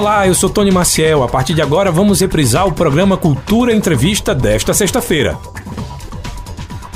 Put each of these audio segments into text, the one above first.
Olá, eu sou Tony Maciel. A partir de agora vamos reprisar o programa Cultura Entrevista desta sexta-feira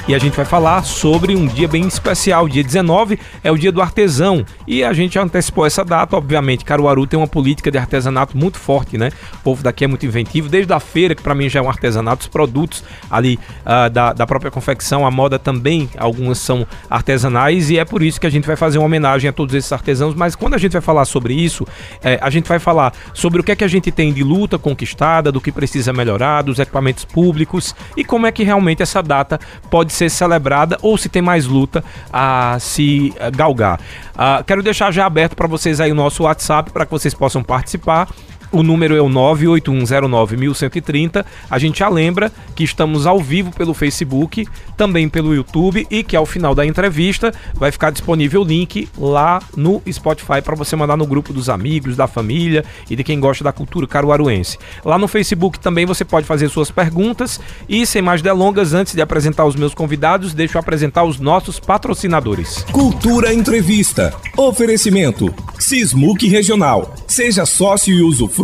e a gente vai falar sobre um dia bem especial. Dia 19 é o dia do artesão e a gente antecipou essa data. Obviamente, Caruaru tem uma política de artesanato muito forte, né? O povo daqui é muito inventivo, desde a feira, que para mim já é um artesanato, os produtos ali uh, da, da própria confecção, a moda também, algumas são artesanais e é por isso que a gente vai fazer uma homenagem a todos esses artesãos. Mas quando a gente vai falar sobre isso, é, a gente vai falar sobre o que é que a gente tem de luta conquistada, do que precisa melhorar, dos equipamentos públicos e como é que realmente essa data pode ser celebrada ou se tem mais luta a se galgar. Uh, quero deixar já aberto para vocês aí o nosso WhatsApp para que vocês possam participar. O número é o 981091130. A gente já lembra que estamos ao vivo pelo Facebook, também pelo YouTube e que ao final da entrevista vai ficar disponível o link lá no Spotify para você mandar no grupo dos amigos, da família e de quem gosta da cultura caruaruense. Lá no Facebook também você pode fazer suas perguntas e sem mais delongas, antes de apresentar os meus convidados, deixo eu apresentar os nossos patrocinadores. Cultura Entrevista. Oferecimento. Sismuc Regional. Seja sócio e usufruto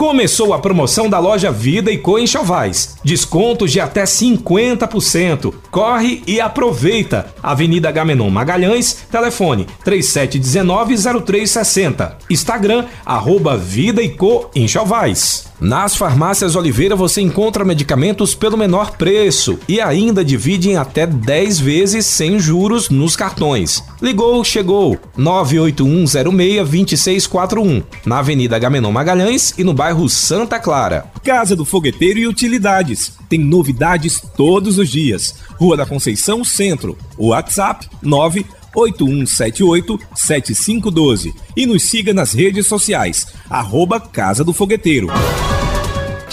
Começou a promoção da loja Vida e Co em Chavais. Descontos de até 50%. Corre e aproveita. Avenida Gamenon Magalhães, telefone 3719-0360. Instagram, arroba Vida e Co em Chavais. Nas farmácias Oliveira você encontra medicamentos pelo menor preço e ainda divide em até 10 vezes sem juros nos cartões. Ligou, chegou. 981062641, na Avenida Gamenon Magalhães e no bairro Santa Clara. Casa do Fogueteiro e Utilidades. Tem novidades todos os dias. Rua da Conceição Centro. WhatsApp 9 8178-7512 e nos siga nas redes sociais, arroba Casa do Fogueteiro.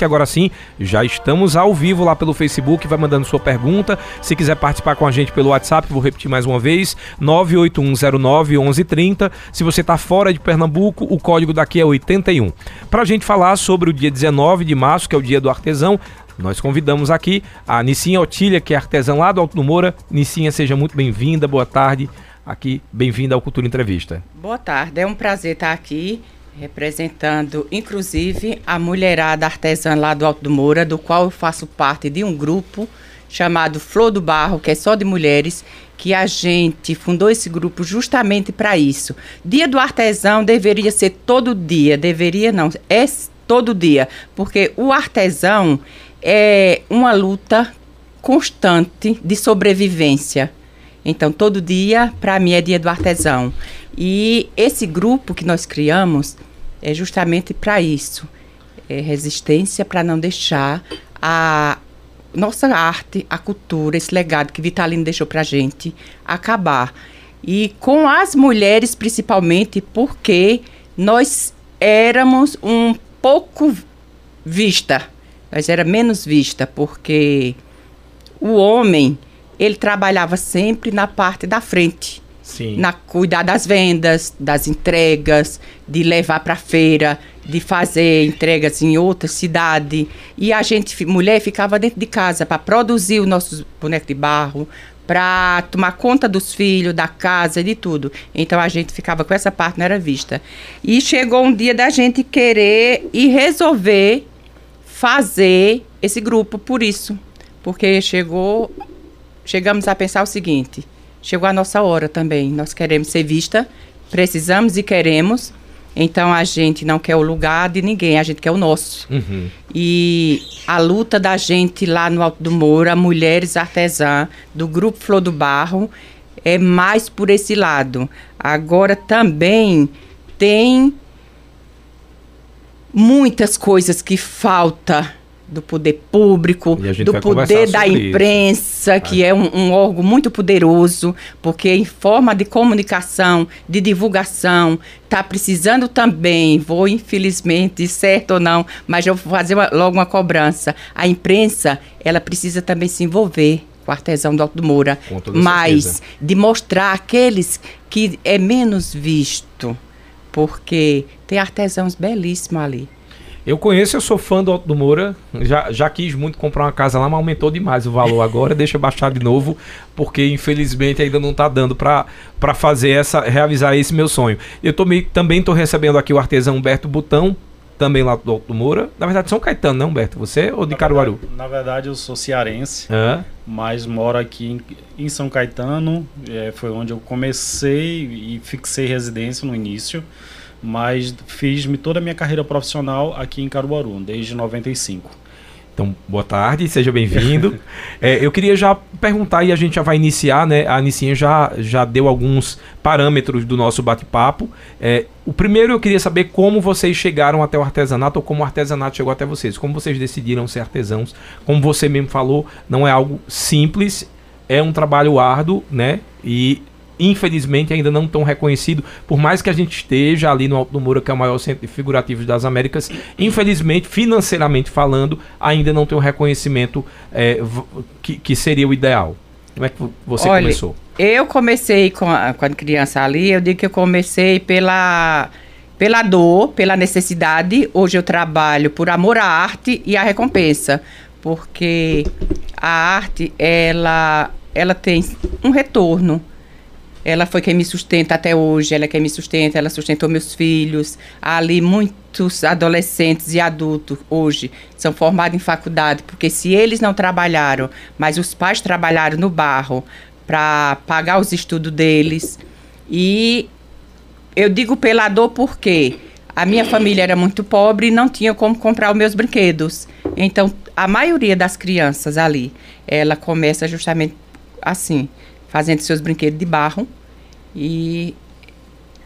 Agora sim, já estamos ao vivo lá pelo Facebook, vai mandando sua pergunta. Se quiser participar com a gente pelo WhatsApp, vou repetir mais uma vez: 981091130. Se você está fora de Pernambuco, o código daqui é 81. Para a gente falar sobre o dia 19 de março, que é o dia do artesão, nós convidamos aqui a Nicinha Otília, que é artesã lá do Alto do Moura. Nicinha, seja muito bem-vinda, boa tarde aqui. Bem-vinda ao Cultura Entrevista. Boa tarde, é um prazer estar aqui representando, inclusive, a mulherada artesã lá do Alto do Moura, do qual eu faço parte de um grupo chamado Flor do Barro, que é só de mulheres, que a gente fundou esse grupo justamente para isso. Dia do artesão deveria ser todo dia, deveria não, é todo dia, porque o artesão é uma luta constante de sobrevivência. Então, todo dia, para mim, é dia do artesão. E esse grupo que nós criamos é justamente para isso. É resistência para não deixar a nossa arte, a cultura, esse legado que Vitalino deixou para a gente acabar. E com as mulheres, principalmente, porque nós éramos um pouco vista. Nós era menos vista, porque o homem ele trabalhava sempre na parte da frente. Sim. Na cuidar das vendas, das entregas, de levar para feira, de fazer entregas em outra cidade. E a gente, mulher, ficava dentro de casa para produzir o nosso boneco de barro, para tomar conta dos filhos, da casa, de tudo. Então a gente ficava com essa parte, não era vista. E chegou um dia da gente querer e resolver fazer esse grupo por isso. Porque chegou chegamos a pensar o seguinte: chegou a nossa hora também. Nós queremos ser vista, precisamos e queremos. Então a gente não quer o lugar de ninguém, a gente quer o nosso. Uhum. E a luta da gente lá no Alto do Moura, mulheres artesãs do Grupo Flor do Barro, é mais por esse lado. Agora também tem muitas coisas que falta do poder público, do poder da imprensa, isso. que é um, um, órgão muito poderoso, porque em forma de comunicação, de divulgação, está precisando também, vou infelizmente, certo ou não, mas eu vou fazer uma, logo uma cobrança. A imprensa, ela precisa também se envolver com o artesão do Alto do Moura, mas certeza. de mostrar aqueles que é menos visto, porque tem artesãos belíssimos ali. Eu conheço, eu sou fã do Alto do Moura. Já, já quis muito comprar uma casa lá, mas aumentou demais o valor agora. deixa eu baixar de novo, porque infelizmente ainda não está dando para fazer essa, realizar esse meu sonho. Eu tô, também estou recebendo aqui o artesão Humberto Butão, também lá do Alto do Moura. Na verdade, São Caetano, né, Humberto? Você ou de na Caruaru? Verdade, na verdade, eu sou cearense, mas moro aqui em, em São Caetano. É, foi onde eu comecei e fixei residência no início mas fiz toda a minha carreira profissional aqui em Caruaru, desde 95. Então, boa tarde, seja bem-vindo. é, eu queria já perguntar, e a gente já vai iniciar, né? A Anicinha já, já deu alguns parâmetros do nosso bate-papo. É, o primeiro eu queria saber como vocês chegaram até o artesanato, ou como o artesanato chegou até vocês. Como vocês decidiram ser artesãos. Como você mesmo falou, não é algo simples, é um trabalho árduo, né? E infelizmente ainda não tão reconhecido, por mais que a gente esteja ali no Alto do Moura, que é o maior centro de figurativos das Américas, infelizmente, financeiramente falando, ainda não tem um reconhecimento é, que, que seria o ideal. Como é que você Olha, começou? Eu comecei com a, quando criança ali, eu digo que eu comecei pela pela dor, pela necessidade. Hoje eu trabalho por amor à arte e à recompensa, porque a arte ela ela tem um retorno. Ela foi quem me sustenta até hoje, ela é quem me sustenta, ela sustentou meus filhos. Há ali muitos adolescentes e adultos hoje são formados em faculdade, porque se eles não trabalharam, mas os pais trabalharam no barro para pagar os estudos deles. E eu digo pela dor porque a minha família era muito pobre e não tinha como comprar os meus brinquedos. Então, a maioria das crianças ali, ela começa justamente assim, fazendo seus brinquedos de barro. E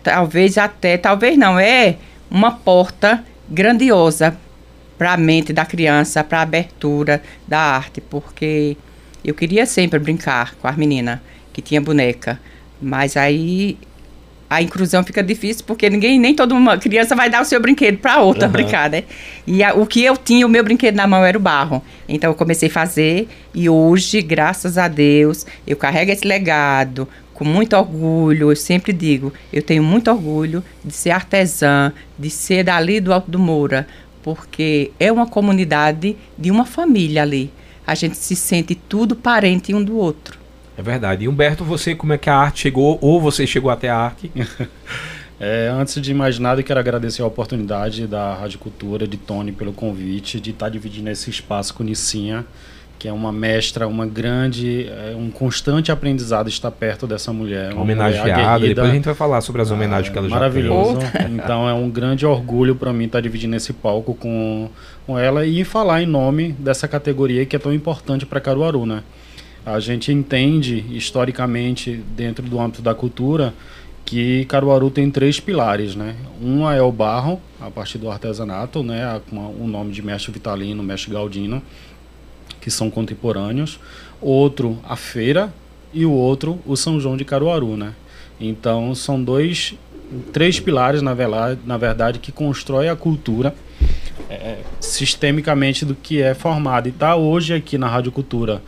talvez até, talvez não, é uma porta grandiosa para a mente da criança, para a abertura da arte, porque eu queria sempre brincar com as meninas que tinha boneca, mas aí a inclusão fica difícil porque ninguém, nem toda uma criança vai dar o seu brinquedo para outra uhum. brincar, né? E a, o que eu tinha, o meu brinquedo na mão era o barro. Então eu comecei a fazer e hoje, graças a Deus, eu carrego esse legado com muito orgulho. Eu sempre digo, eu tenho muito orgulho de ser artesã, de ser dali do Alto do Moura, porque é uma comunidade de uma família ali. A gente se sente tudo parente um do outro. É verdade. E Humberto, você, como é que a arte chegou, ou você chegou até a arte? é, antes de mais nada, eu quero agradecer a oportunidade da Rádio Cultura, de Tony, pelo convite, de estar dividindo esse espaço com Nicinha, que é uma mestra, uma grande, é, um constante aprendizado estar perto dessa mulher. Homenageada, mulher depois a gente vai falar sobre as homenagens é, que ela já Maravilhoso. Então é um grande orgulho para mim estar dividindo esse palco com, com ela e falar em nome dessa categoria que é tão importante para Caruaru, né? A gente entende historicamente dentro do âmbito da cultura que Caruaru tem três pilares, né? Uma é o barro, a partir do artesanato, né? O nome de mestre Vitalino, mestre Galdino, que são contemporâneos. Outro, a feira, e o outro, o São João de Caruaru, né? Então, são dois, três pilares, na verdade, na verdade que constrói a cultura é, sistemicamente do que é formado. E está hoje aqui na Rádio Cultura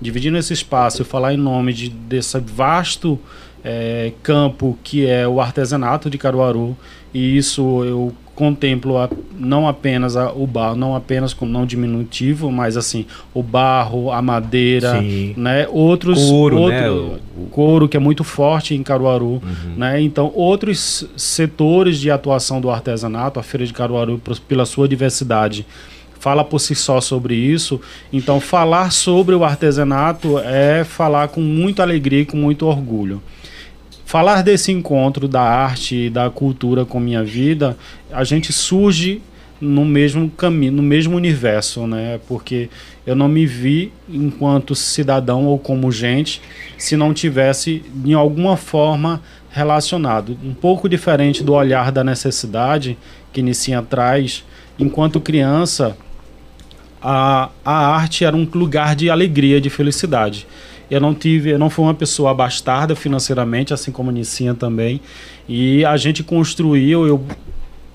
dividindo esse espaço e falar em nome de, desse vasto é, campo que é o artesanato de Caruaru e isso eu contemplo a, não apenas a, o barro, não apenas como não diminutivo, mas assim o barro, a madeira, Sim. né? Outros couro, outro, né? O... couro que é muito forte em Caruaru, uhum. né? Então outros setores de atuação do artesanato, a feira de Caruaru pela sua diversidade fala por si só sobre isso. Então, falar sobre o artesanato é falar com muita alegria e com muito orgulho. Falar desse encontro da arte e da cultura com minha vida, a gente surge no mesmo caminho, no mesmo universo, né? Porque eu não me vi enquanto cidadão ou como gente se não tivesse de alguma forma relacionado. Um pouco diferente do olhar da necessidade que Nissinha traz, enquanto criança, a, a arte era um lugar de alegria, de felicidade. Eu não tive, eu não fui uma pessoa abastada financeiramente, assim como a Nicinha também. E a gente construiu, eu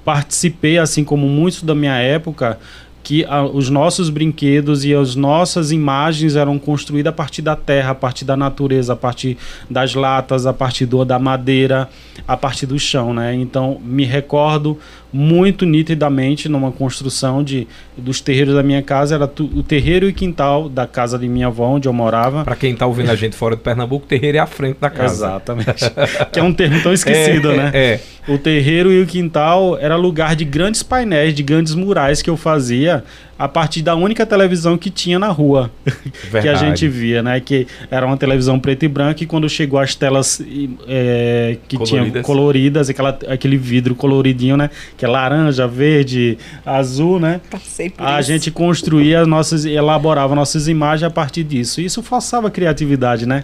participei, assim como muitos da minha época, que a, os nossos brinquedos e as nossas imagens eram construídas a partir da terra, a partir da natureza, a partir das latas, a partir do, da madeira, a partir do chão, né? Então me recordo muito nitidamente numa construção de dos terreiros da minha casa era tu, o terreiro e quintal da casa de minha avó onde eu morava. Para quem está ouvindo a gente fora de Pernambuco, terreiro é a frente da casa. Exatamente. que é um termo tão esquecido, é, né? É. O terreiro e o quintal era lugar de grandes painéis, de grandes murais que eu fazia a partir da única televisão que tinha na rua que a gente via, né? Que era uma televisão preta e branca e quando chegou as telas é, que coloridas. tinham coloridas, aquela, aquele vidro coloridinho, né? Que é laranja, verde, azul, né? Passei por a isso. gente construía nossas, elaborava nossas imagens a partir disso. Isso forçava a criatividade, né?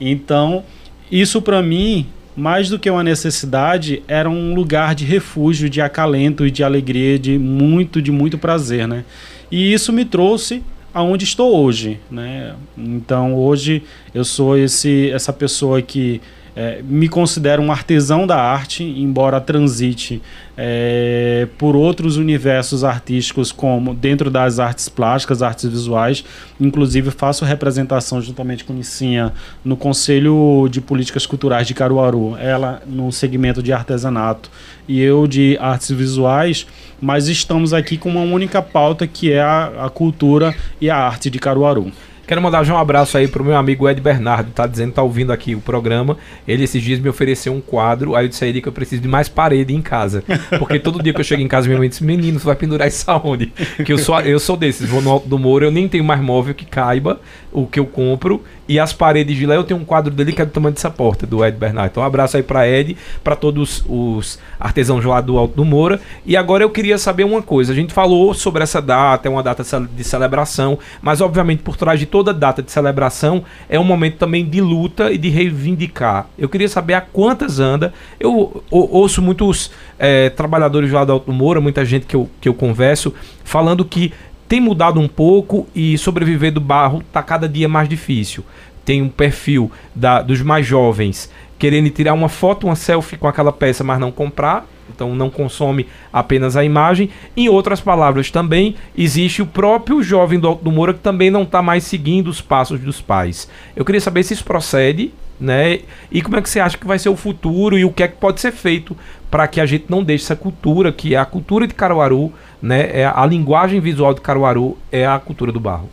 Então, isso para mim mais do que uma necessidade, era um lugar de refúgio, de acalento e de alegria, de muito, de muito prazer, né? E isso me trouxe aonde estou hoje, né? Então hoje eu sou esse essa pessoa que é, me considero um artesão da arte, embora transite é, por outros universos artísticos, como dentro das artes plásticas, artes visuais. Inclusive, faço representação juntamente com Nicinha no Conselho de Políticas Culturais de Caruaru, ela no segmento de artesanato e eu de artes visuais, mas estamos aqui com uma única pauta que é a, a cultura e a arte de Caruaru. Quero mandar já um abraço aí pro meu amigo Ed Bernardo, tá dizendo, tá ouvindo aqui o programa. Ele esses dias me ofereceu um quadro, aí eu disse a ele que eu preciso de mais parede em casa. Porque todo dia que eu chego em casa, minha mãe disse, menino, você vai pendurar isso aonde? Que eu sou, eu sou desses, vou no Alto do Moro, eu nem tenho mais móvel que caiba o que eu compro. E as paredes de lá, eu tenho um quadro dele que é do tamanho dessa porta, do Ed Bernardo. Então um abraço aí pra Ed, para todos os artesãos lá do Alto do Moura. E agora eu queria saber uma coisa, a gente falou sobre essa data, é uma data de celebração, mas obviamente por trás de toda data de celebração é um momento também de luta e de reivindicar. Eu queria saber a quantas anda. Eu ouço muitos é, trabalhadores lá do Alto Moura, muita gente que eu, que eu converso, falando que tem mudado um pouco e sobreviver do barro está cada dia mais difícil. Tem um perfil da, dos mais jovens querendo tirar uma foto, uma selfie com aquela peça, mas não comprar. Então não consome apenas a imagem. Em outras palavras, também existe o próprio jovem do Alto do Moura que também não está mais seguindo os passos dos pais. Eu queria saber se isso procede, né? E como é que você acha que vai ser o futuro e o que é que pode ser feito para que a gente não deixe essa cultura, que é a cultura de Caruaru, né? É a linguagem visual de Caruaru é a cultura do barro.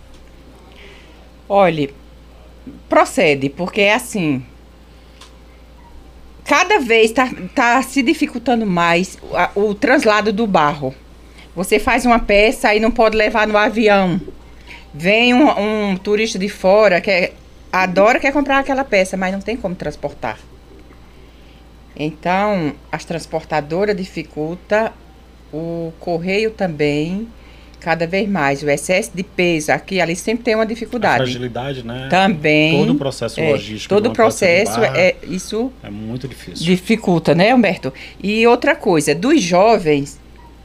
Olhe, procede, porque é assim, cada vez está tá se dificultando mais o, o translado do barro. Você faz uma peça e não pode levar no avião. Vem um, um turista de fora que é, adora quer comprar aquela peça, mas não tem como transportar. Então, as transportadoras dificulta, o correio também cada vez mais. O excesso de peso aqui ali sempre tem uma dificuldade. A fragilidade, né? Também. Todo o processo é, logístico. Todo o processo é isso. É muito difícil. Dificulta, né, Humberto? E outra coisa, dos jovens,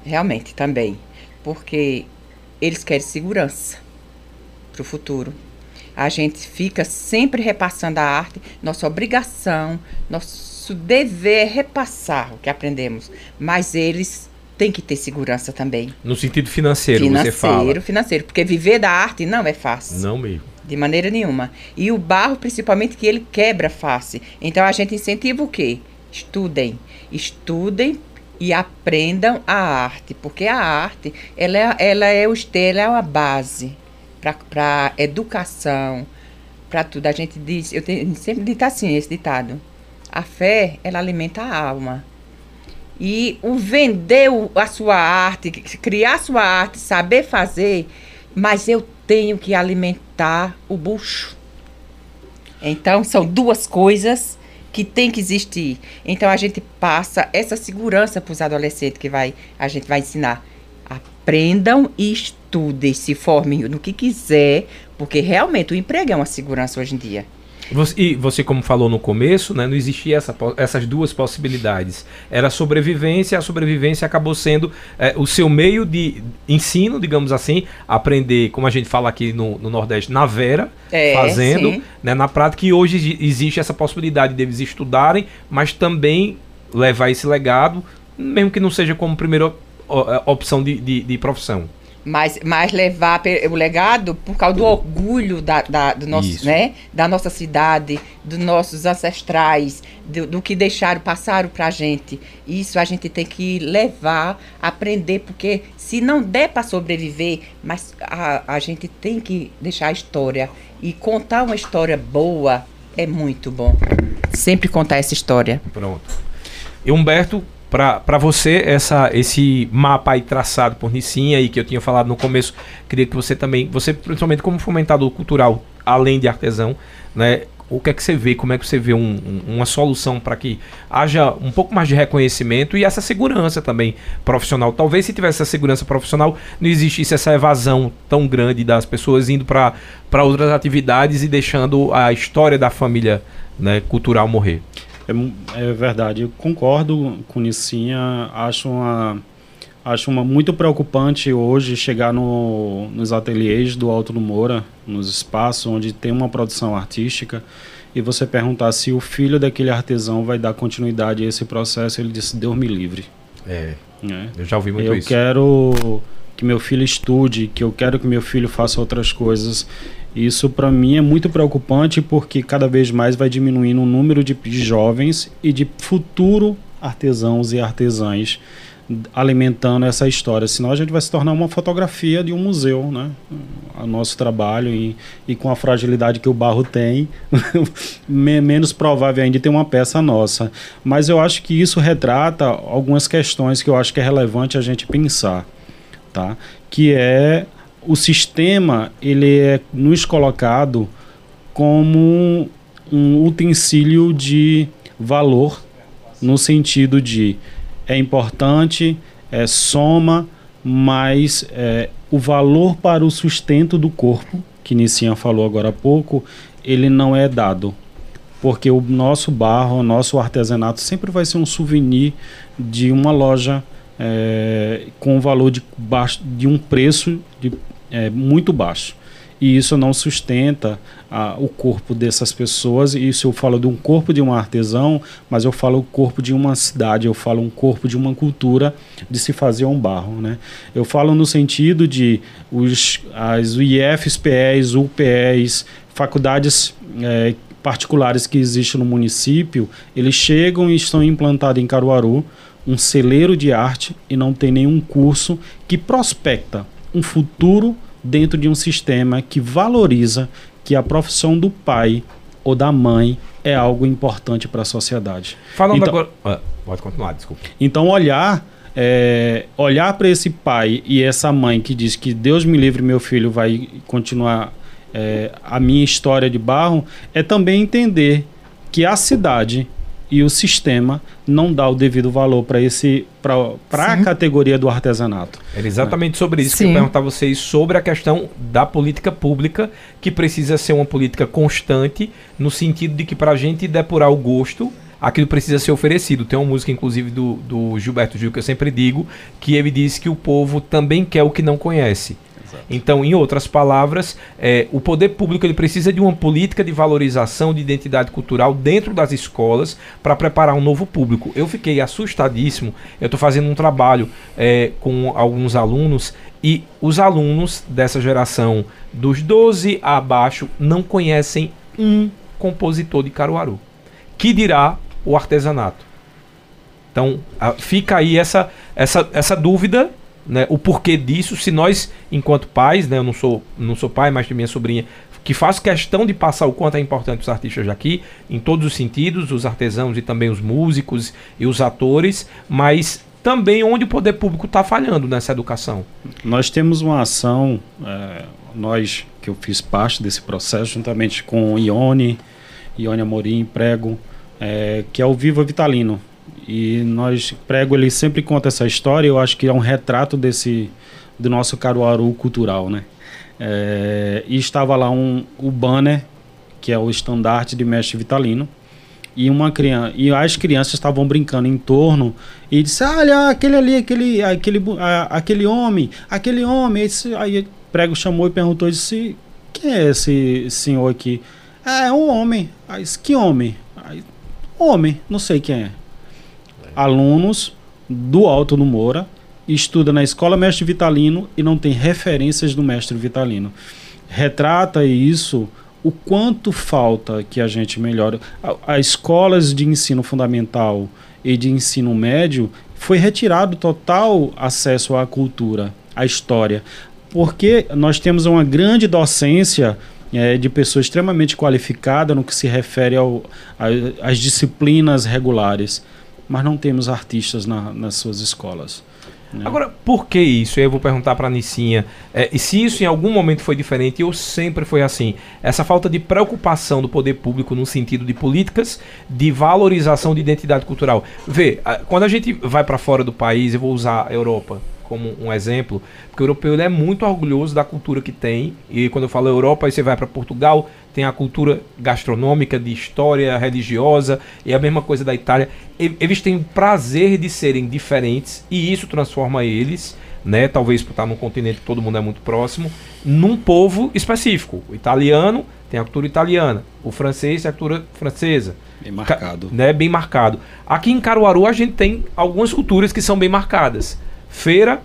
realmente também, porque eles querem segurança para o futuro. A gente fica sempre repassando a arte, nossa obrigação, nosso dever é repassar o que aprendemos, mas eles tem que ter segurança também. No sentido financeiro, financeiro você fala. Financeiro, financeiro. Porque viver da arte não é fácil. Não mesmo. De maneira nenhuma. E o barro, principalmente, que ele quebra face. Então a gente incentiva o quê? Estudem. Estudem e aprendam a arte. Porque a arte, ela é, ela é, ela é uma base para educação, para tudo. A gente diz, eu tenho, sempre dito assim, esse ditado. A fé, ela alimenta a alma. E o vender a sua arte, criar sua arte, saber fazer, mas eu tenho que alimentar o bucho. Então, são duas coisas que tem que existir. Então, a gente passa essa segurança para os adolescentes que vai, a gente vai ensinar. Aprendam e estudem, se formem no que quiser, porque realmente o emprego é uma segurança hoje em dia. Você, e você, como falou no começo, né, não existia essa, essas duas possibilidades. Era a sobrevivência, a sobrevivência acabou sendo é, o seu meio de ensino, digamos assim, aprender, como a gente fala aqui no, no Nordeste, na vera, é, fazendo, né, na prática, e hoje existe essa possibilidade deles estudarem, mas também levar esse legado, mesmo que não seja como primeira opção de, de, de profissão. Mas, mas levar o legado por causa do orgulho da, da, do nosso, né, da nossa cidade, dos nossos ancestrais, do, do que deixaram, passaram para a gente. Isso a gente tem que levar, aprender, porque se não der para sobreviver, mas a, a gente tem que deixar a história. E contar uma história boa é muito bom. Sempre contar essa história. Pronto. E Humberto, para você, essa, esse mapa aí traçado por Nissinha e que eu tinha falado no começo, queria que você também, você principalmente como fomentador cultural, além de artesão, né? O que é que você vê? Como é que você vê um, um, uma solução para que haja um pouco mais de reconhecimento e essa segurança também profissional? Talvez se tivesse essa segurança profissional, não existisse essa evasão tão grande das pessoas indo para outras atividades e deixando a história da família né, cultural morrer. É, é verdade, eu concordo com Nissinha, acho uma acho uma, muito preocupante hoje chegar no, nos ateliês do Alto do Moura, nos espaços onde tem uma produção artística, e você perguntar se o filho daquele artesão vai dar continuidade a esse processo, ele disse, Deus me livre. É, é. eu já ouvi muito eu isso. Eu quero que meu filho estude, que eu quero que meu filho faça outras coisas. Isso para mim é muito preocupante porque cada vez mais vai diminuindo o número de jovens e de futuro artesãos e artesãs alimentando essa história. Senão a gente vai se tornar uma fotografia de um museu, né? O nosso trabalho e, e com a fragilidade que o barro tem, menos provável ainda ter uma peça nossa. Mas eu acho que isso retrata algumas questões que eu acho que é relevante a gente pensar, tá? Que é o sistema ele é nos colocado como um utensílio de valor no sentido de é importante, é soma, mas é, o valor para o sustento do corpo, que Nissinha falou agora há pouco, ele não é dado. Porque o nosso barro, o nosso artesanato sempre vai ser um souvenir de uma loja é, com valor de, baixo, de um preço de é, muito baixo. E isso não sustenta a, o corpo dessas pessoas. Isso eu falo de um corpo de um artesão, mas eu falo o corpo de uma cidade, eu falo um corpo de uma cultura de se fazer um barro. Né? Eu falo no sentido de os, as UIFs, PEs, UPEs, faculdades é, particulares que existem no município, eles chegam e estão implantados em Caruaru, um celeiro de arte e não tem nenhum curso que prospecta um futuro dentro de um sistema que valoriza que a profissão do pai ou da mãe é algo importante para a sociedade. Falando então, agora. Ah, pode continuar, desculpa. Então, olhar. É, olhar para esse pai e essa mãe que diz que Deus me livre, meu filho vai continuar é, a minha história de barro, é também entender que a cidade e o sistema não dá o devido valor para esse para a categoria do artesanato. Era exatamente né? sobre isso Sim. que eu perguntar a vocês sobre a questão da política pública que precisa ser uma política constante no sentido de que para a gente depurar o gosto aquilo precisa ser oferecido. Tem uma música, inclusive, do, do Gilberto Gil, que eu sempre digo, que ele diz que o povo também quer o que não conhece. Então, em outras palavras, é, o poder público ele precisa de uma política de valorização de identidade cultural dentro das escolas para preparar um novo público. Eu fiquei assustadíssimo. Eu estou fazendo um trabalho é, com alguns alunos e os alunos dessa geração dos 12 abaixo não conhecem um compositor de Caruaru. Que dirá o artesanato? Então, fica aí essa, essa, essa dúvida né, o porquê disso, se nós, enquanto pais, né, eu não sou, não sou pai, mas de minha sobrinha, que faço questão de passar o quanto é importante os artistas daqui, em todos os sentidos, os artesãos e também os músicos e os atores, mas também onde o poder público está falhando nessa educação. Nós temos uma ação, é, nós que eu fiz parte desse processo, juntamente com Ione, Ione Amorim, Prego, é, que é o Viva Vitalino. E nós, Prego, ele sempre conta essa história, eu acho que é um retrato desse do nosso Caruaru cultural, né? É, e estava lá um, o banner, que é o estandarte de mestre Vitalino, e uma criança e as crianças estavam brincando em torno e disse olha aquele ali aquele aquele aquele homem aquele homem esse, aí prego chamou e perguntou disse quem é esse senhor aqui? É um homem. Aí, que homem? Aí, homem não sei quem é alunos do Alto do Moura estuda na escola mestre Vitalino e não tem referências do mestre Vitalino. Retrata isso o quanto falta que a gente melhore. As escolas de ensino fundamental e de ensino médio foi retirado total acesso à cultura, à história, porque nós temos uma grande docência é, de pessoas extremamente qualificadas no que se refere às disciplinas regulares, mas não temos artistas na, nas suas escolas. Né? Agora, por que isso? Eu vou perguntar para a Nicinha. É, e se isso em algum momento foi diferente, ou sempre foi assim? Essa falta de preocupação do poder público no sentido de políticas de valorização de identidade cultural. Vê, quando a gente vai para fora do país, eu vou usar a Europa como um exemplo, porque o europeu é muito orgulhoso da cultura que tem. E quando eu falo Europa, aí você vai para Portugal, tem a cultura gastronômica, de história religiosa, e a mesma coisa da Itália. Eles têm prazer de serem diferentes e isso transforma eles, né, talvez por estar num continente que todo mundo é muito próximo, num povo específico. O italiano tem a cultura italiana, o francês tem a cultura francesa. Bem marcado. Né, bem marcado. Aqui em Caruaru a gente tem algumas culturas que são bem marcadas. Feira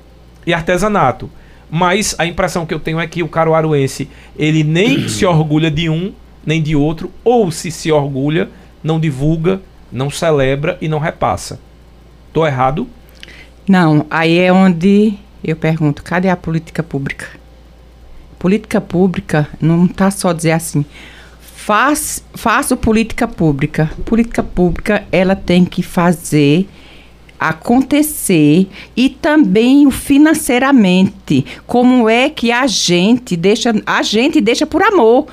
e artesanato. Mas a impressão que eu tenho é que o caruaruense, ele nem se orgulha de um, nem de outro, ou se se orgulha, não divulga, não celebra e não repassa. Tô errado? Não, aí é onde eu pergunto, cadê a política pública? Política pública não tá só dizer assim, faz, faço política pública. Política pública, ela tem que fazer acontecer e também financeiramente. Como é que a gente deixa a gente deixa por amor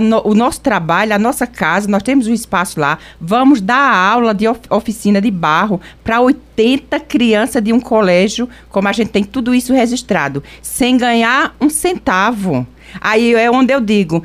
no, o nosso trabalho a nossa casa. Nós temos um espaço lá. Vamos dar aula de oficina de barro para 80 crianças de um colégio como a gente tem tudo isso registrado sem ganhar um centavo. Aí é onde eu digo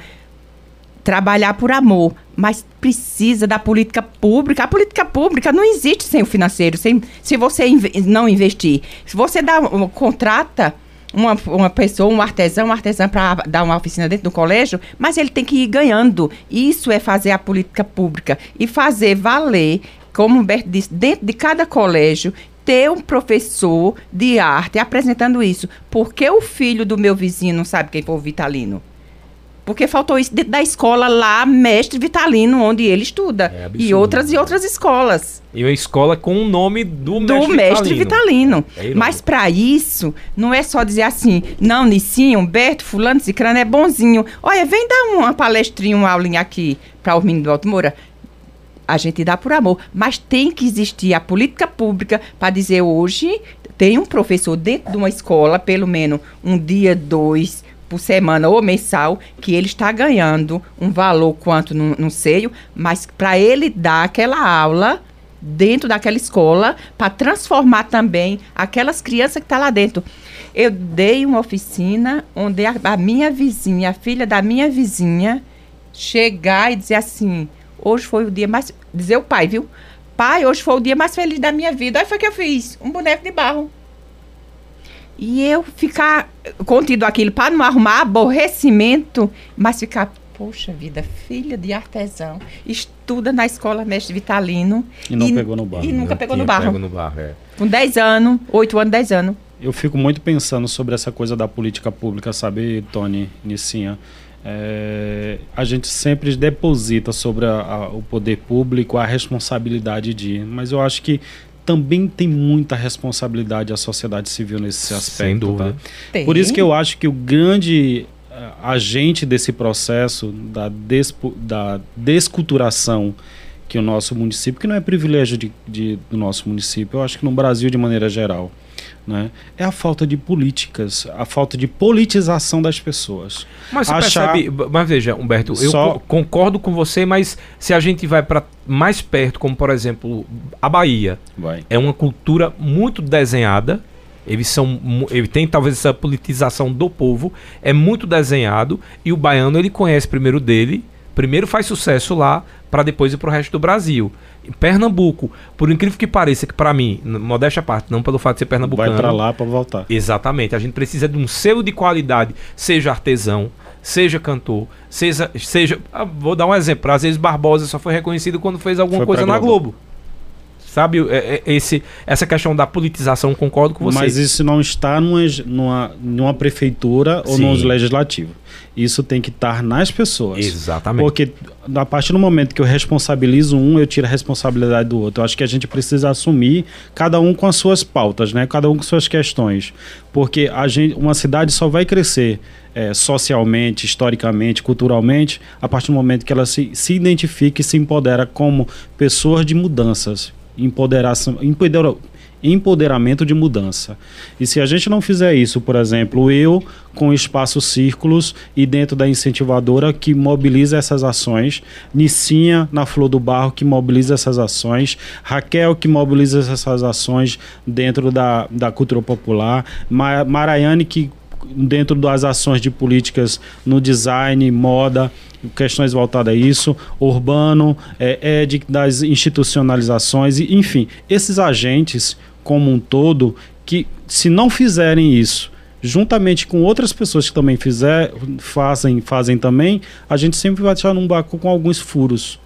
trabalhar por amor, mas precisa da política pública. A política pública não existe sem o financeiro, sem, se você inv não investir. Se você dá, um, contrata uma, uma pessoa, um artesão, um artesã para dar uma oficina dentro do colégio, mas ele tem que ir ganhando. Isso é fazer a política pública e fazer valer, como o Humberto disse, dentro de cada colégio ter um professor de arte apresentando isso. Porque o filho do meu vizinho não sabe quem foi o Vitalino? Porque faltou isso dentro da escola lá, Mestre Vitalino, onde ele estuda. É e outras e outras escolas. E uma escola com o nome do, do Mestre, mestre Vitalino. Vitalino. É Mas para isso, não é só dizer assim, não, Nicinho, Humberto, fulano, cicrano é bonzinho. Olha, vem dar uma palestrinha, uma aulinha aqui para o menino do Alto Moura a gente dá por amor, mas tem que existir a política pública para dizer hoje tem um professor dentro de uma escola, pelo menos um dia, dois, por semana ou mensal, que ele está ganhando um valor quanto no, no seio, mas para ele dar aquela aula dentro daquela escola para transformar também aquelas crianças que estão tá lá dentro. Eu dei uma oficina onde a, a, minha vizinha, a filha da minha vizinha, chegar e dizer assim: hoje foi o dia mais. Dizer o pai, viu? Pai, hoje foi o dia mais feliz da minha vida. Aí foi que eu fiz: um boneco de barro. E eu ficar contido aquilo para não arrumar aborrecimento, mas ficar, poxa vida, filha de artesão, estuda na escola mestre Vitalino. E não e, pegou no barro. E nunca pegou no barro. no barro. É. Com 10 anos, 8 anos, 10 anos. Eu fico muito pensando sobre essa coisa da política pública, sabe, Tony, Nissinha? É, a gente sempre deposita sobre a, a, o poder público a responsabilidade de, mas eu acho que também tem muita responsabilidade a sociedade civil nesse aspecto. Sem tá? dúvida. Tá? Por isso que eu acho que o grande uh, agente desse processo da, despo, da desculturação que o nosso município, que não é privilégio de, de, do nosso município, eu acho que no Brasil de maneira geral, né? É a falta de políticas, a falta de politização das pessoas. Mas você Achar... percebe, mas veja, Humberto, eu Só... concordo com você, mas se a gente vai para mais perto, como por exemplo a Bahia, vai. é uma cultura muito desenhada. Eles são, ele tem talvez essa politização do povo, é muito desenhado e o baiano ele conhece primeiro dele, primeiro faz sucesso lá para depois ir para o resto do Brasil. Pernambuco, por incrível que pareça, que para mim, modéstia à parte, não pelo fato de ser pernambucano. Vai para lá para voltar. Exatamente. A gente precisa de um selo de qualidade, seja artesão, seja cantor, seja. seja ah, vou dar um exemplo. Às vezes Barbosa só foi reconhecido quando fez alguma foi coisa na Globo. Sabe? É, é, esse, essa questão da politização, concordo com você. Mas isso não está numa, numa, numa prefeitura ou no legislativo. Isso tem que estar nas pessoas. Exatamente. Porque a partir do momento que eu responsabilizo um, eu tiro a responsabilidade do outro. Eu acho que a gente precisa assumir cada um com as suas pautas, né? Cada um com suas questões. Porque a gente, uma cidade só vai crescer é, socialmente, historicamente, culturalmente, a partir do momento que ela se, se identifica e se empodera como pessoas de mudanças. Empoderação, empodera, empoderamento de mudança. E se a gente não fizer isso, por exemplo, eu com espaços círculos e dentro da incentivadora que mobiliza essas ações, Nicinha na Flor do Barro que mobiliza essas ações, Raquel que mobiliza essas ações dentro da, da cultura popular, Maraiane que dentro das ações de políticas no design, moda, questões voltadas a isso, urbano, é, é das institucionalizações, e, enfim, esses agentes como um todo que, se não fizerem isso, juntamente com outras pessoas que também fizer, fazem, fazem também, a gente sempre vai deixar num barco com alguns furos.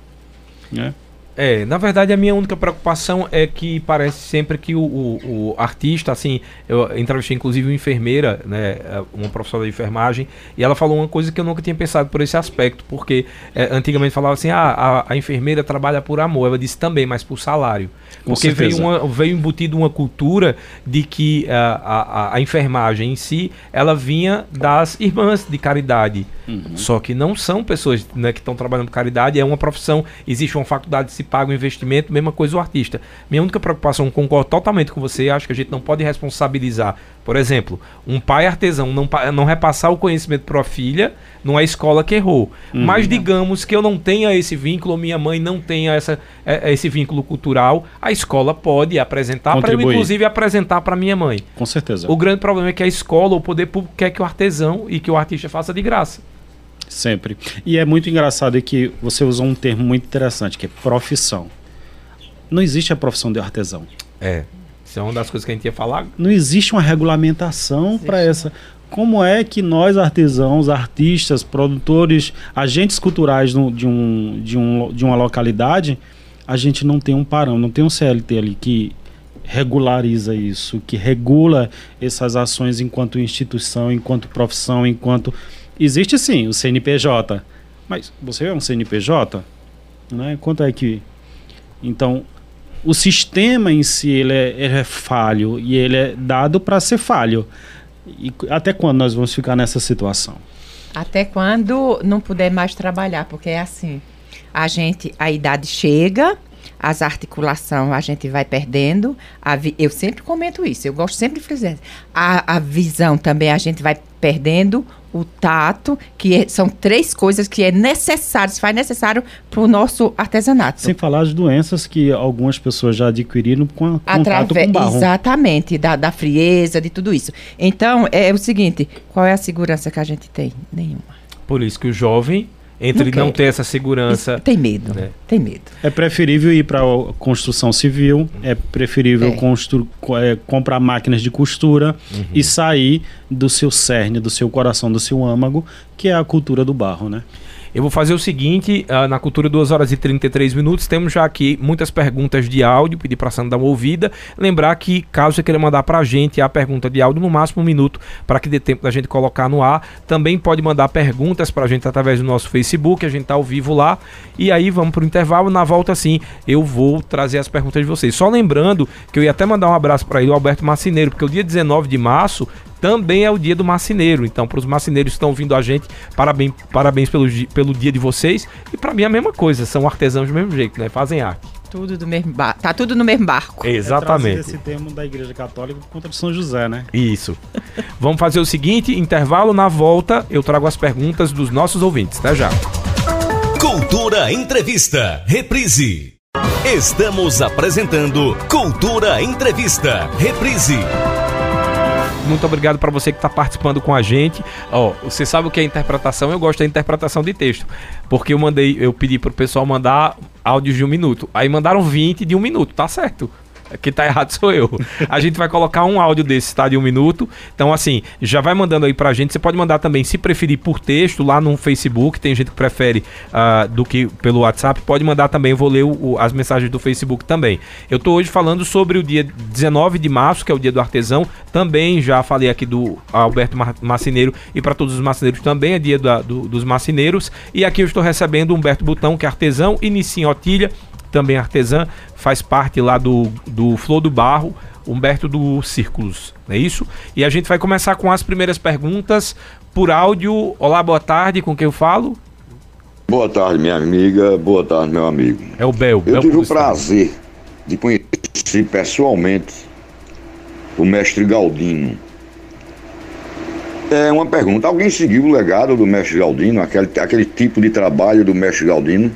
Né? É, na verdade a minha única preocupação é que parece sempre que o, o, o artista, assim, eu entrevistei inclusive uma enfermeira, né, uma professora de enfermagem, e ela falou uma coisa que eu nunca tinha pensado por esse aspecto, porque é, antigamente falava assim, ah, a, a, enfermeira trabalha por amor, ela disse também, mas por salário. Com porque veio, uma, veio embutido uma cultura de que a, a, a enfermagem em si, ela vinha das irmãs de caridade, uhum. só que não são pessoas né, que estão trabalhando por caridade, é uma profissão, existe uma faculdade de se paga o investimento, mesma coisa o artista. Minha única preocupação, concordo totalmente com você, acho que a gente não pode responsabilizar, por exemplo, um pai artesão não, não repassar o conhecimento para a filha numa escola que errou. Uhum. Mas digamos que eu não tenha esse vínculo, minha mãe não tenha essa, é, é esse vínculo cultural, a escola pode apresentar para eu, inclusive, apresentar para minha mãe. Com certeza. O grande problema é que a escola, o poder público quer que o artesão e que o artista faça de graça. Sempre. E é muito engraçado que você usou um termo muito interessante, que é profissão. Não existe a profissão de artesão. É. Isso é uma das coisas que a gente ia falar. Não existe uma regulamentação para essa. Como é que nós, artesãos, artistas, produtores, agentes culturais no, de, um, de, um, de uma localidade, a gente não tem um parão, não tem um CLT ali que regulariza isso, que regula essas ações enquanto instituição, enquanto profissão, enquanto Existe sim o CNPJ, mas você é um CNPJ? Né? Quanto é que. Então, o sistema em si ele é, é falho e ele é dado para ser falho. E até quando nós vamos ficar nessa situação? Até quando não puder mais trabalhar, porque é assim. A gente, a idade chega, as articulações a gente vai perdendo. eu sempre comento isso, eu gosto sempre de fazer. A, a visão também a gente vai perdendo, o tato, que é, são três coisas que é necessário, se faz necessário para o nosso artesanato. Sem falar as doenças que algumas pessoas já adquiriram com a, contato com barro. Exatamente, da, da frieza, de tudo isso. Então, é o seguinte, qual é a segurança que a gente tem? Nenhuma. Por isso que o jovem entre não, não ter essa segurança. Isso, tem medo, né? tem medo. É preferível ir para a construção civil, é preferível é. Constru, é, comprar máquinas de costura uhum. e sair do seu cerne, do seu coração, do seu âmago, que é a cultura do barro, né? Eu vou fazer o seguinte, uh, na cultura 2 horas e 33 minutos, temos já aqui muitas perguntas de áudio, pedir para Sandra dar uma ouvida. Lembrar que, caso você queira mandar para a gente a pergunta de áudio, no máximo um minuto, para que dê tempo da gente colocar no ar. Também pode mandar perguntas para a gente através do nosso Facebook, a gente está ao vivo lá. E aí vamos para o intervalo, na volta sim, eu vou trazer as perguntas de vocês. Só lembrando que eu ia até mandar um abraço para ele, o Alberto Marcineiro, porque o dia 19 de março também é o dia do marceneiro. Então, para os marceneiros que estão ouvindo a gente, parabéns, parabéns pelo, pelo dia de vocês. E para mim é a mesma coisa, são artesãos do mesmo jeito, né? Fazem arte. Tudo do mesmo barco. Tá tudo no mesmo barco. Exatamente. É esse termo da Igreja Católica contra de São José, né? Isso. Vamos fazer o seguinte: intervalo na volta, eu trago as perguntas dos nossos ouvintes. Até já. Cultura Entrevista. Reprise. Estamos apresentando Cultura Entrevista. Reprise muito obrigado para você que está participando com a gente. Ó, você sabe o que é interpretação? Eu gosto da interpretação de texto, porque eu mandei, eu pedi pro pessoal mandar áudios de um minuto. Aí mandaram 20 de um minuto, tá certo? Quem tá errado sou eu. A gente vai colocar um áudio desse, tá? De um minuto. Então, assim, já vai mandando aí pra gente. Você pode mandar também, se preferir, por texto, lá no Facebook. Tem gente que prefere uh, do que pelo WhatsApp. Pode mandar também, eu vou ler o, o, as mensagens do Facebook também. Eu tô hoje falando sobre o dia 19 de março, que é o dia do artesão. Também já falei aqui do Alberto Marceneiro e para todos os marceneiros também é dia da, do, dos marceneiros. E aqui eu estou recebendo Humberto Butão, que é artesão, e Nissim Otília, também artesã, faz parte lá do, do Flor do Barro, Humberto do Círculos, não é isso? E a gente vai começar com as primeiras perguntas por áudio. Olá, boa tarde, com quem eu falo? Boa tarde, minha amiga, boa tarde, meu amigo. É o Bel. Eu Bel tive o prazer de conhecer pessoalmente o mestre Galdino. É uma pergunta, alguém seguiu o legado do mestre Galdino, aquele, aquele tipo de trabalho do mestre Galdino?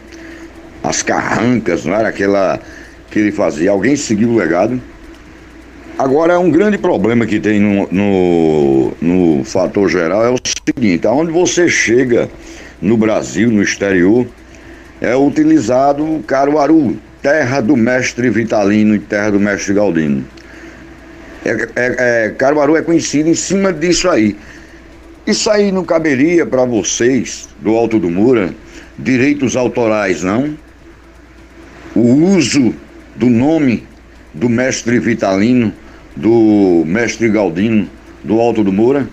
As carrancas, não era aquela que ele fazia. Alguém seguiu o legado. Agora, um grande problema que tem no, no, no fator geral é o seguinte: aonde você chega no Brasil, no exterior, é utilizado Caruaru, terra do mestre Vitalino e terra do mestre Galdino. É, é, é, Caruaru é conhecido em cima disso aí. Isso aí não caberia para vocês, do Alto do Mura, direitos autorais, não? O uso do nome do mestre Vitalino, do mestre Galdino, do Alto do Moura?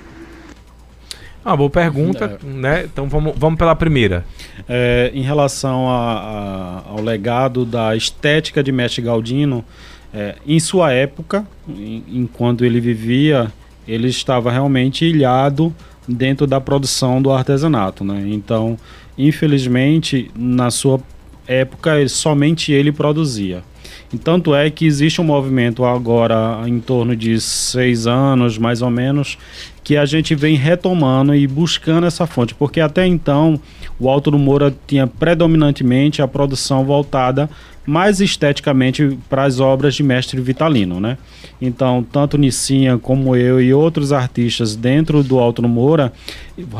Ah, boa pergunta, é. né? Então vamos, vamos pela primeira. É, em relação a, a, ao legado da estética de Mestre Galdino, é, em sua época, em, enquanto ele vivia, ele estava realmente ilhado dentro da produção do artesanato, né? Então, infelizmente, na sua época somente ele produzia. E tanto é que existe um movimento agora em torno de seis anos, mais ou menos, que a gente vem retomando e buscando essa fonte, porque até então o Alto do Moura tinha predominantemente a produção voltada mais esteticamente para as obras de mestre Vitalino, né? Então, tanto Nicinha como eu e outros artistas dentro do Alto do Moura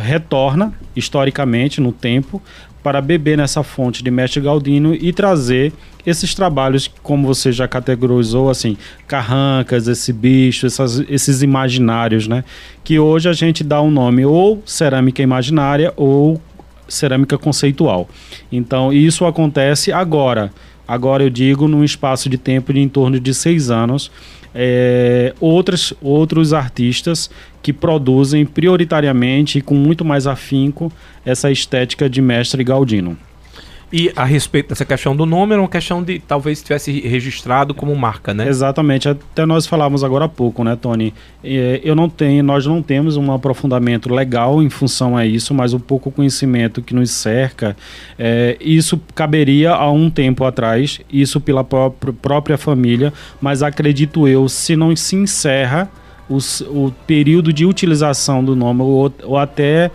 retorna historicamente no tempo para beber nessa fonte de mestre Galdino e trazer esses trabalhos, como você já categorizou, assim, carrancas, esse bicho, essas, esses imaginários, né? Que hoje a gente dá um nome ou cerâmica imaginária ou cerâmica conceitual. Então, isso acontece agora. Agora eu digo num espaço de tempo de em torno de seis anos. É, outros artistas que produzem prioritariamente e com muito mais afinco essa estética de mestre Galdino. E a respeito dessa questão do nome, era uma questão de talvez tivesse registrado como marca, né? Exatamente. Até nós falávamos agora há pouco, né, Tony? É, eu não tenho, nós não temos um aprofundamento legal em função a isso, mas o pouco conhecimento que nos cerca, é, isso caberia há um tempo atrás, isso pela própria família, mas acredito eu, se não se encerra os, o período de utilização do nome ou, ou até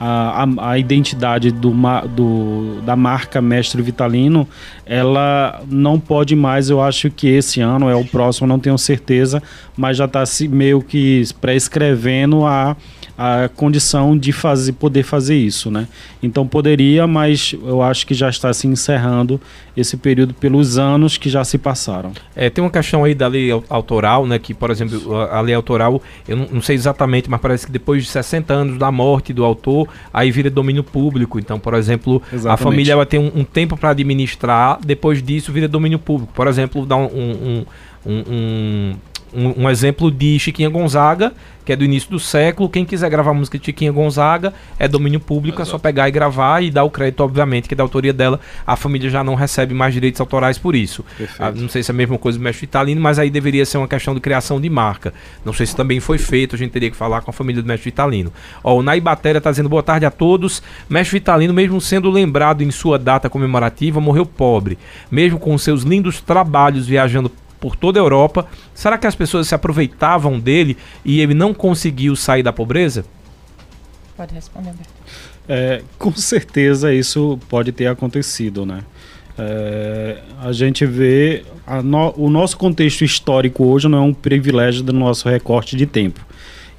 a, a, a identidade do, do, da marca Mestre Vitalino, ela não pode mais, eu acho que esse ano é o próximo, não tenho certeza, mas já está meio que prescrevendo a a condição de fazer, poder fazer isso, né? Então poderia, mas eu acho que já está se encerrando esse período pelos anos que já se passaram. É, tem uma questão aí da lei autoral, né? Que, por exemplo, a, a lei autoral, eu não, não, sei exatamente, mas parece que depois de 60 anos da morte do autor, aí vira domínio público. Então, por exemplo, exatamente. a família vai ter um, um tempo para administrar, depois disso vira domínio público. Por exemplo, dá um, um, um, um um, um, exemplo de Chiquinha Gonzaga, que é do início do século. Quem quiser gravar música de Chiquinha Gonzaga é domínio público, Exato. é só pegar e gravar e dar o crédito, obviamente, que é da autoria dela. A família já não recebe mais direitos autorais por isso. Ah, não sei se é a mesma coisa do Mestre Vitalino, mas aí deveria ser uma questão de criação de marca. Não sei se também foi feito, a gente teria que falar com a família do Mestre Vitalino. Ó, o Naibatéria está dizendo boa tarde a todos. Mestre Vitalino, mesmo sendo lembrado em sua data comemorativa, morreu pobre. Mesmo com seus lindos trabalhos viajando por toda a Europa. Será que as pessoas se aproveitavam dele e ele não conseguiu sair da pobreza? Pode responder, Alberto. É, com certeza isso pode ter acontecido, né? É, a gente vê no, o nosso contexto histórico hoje não é um privilégio do nosso recorte de tempo.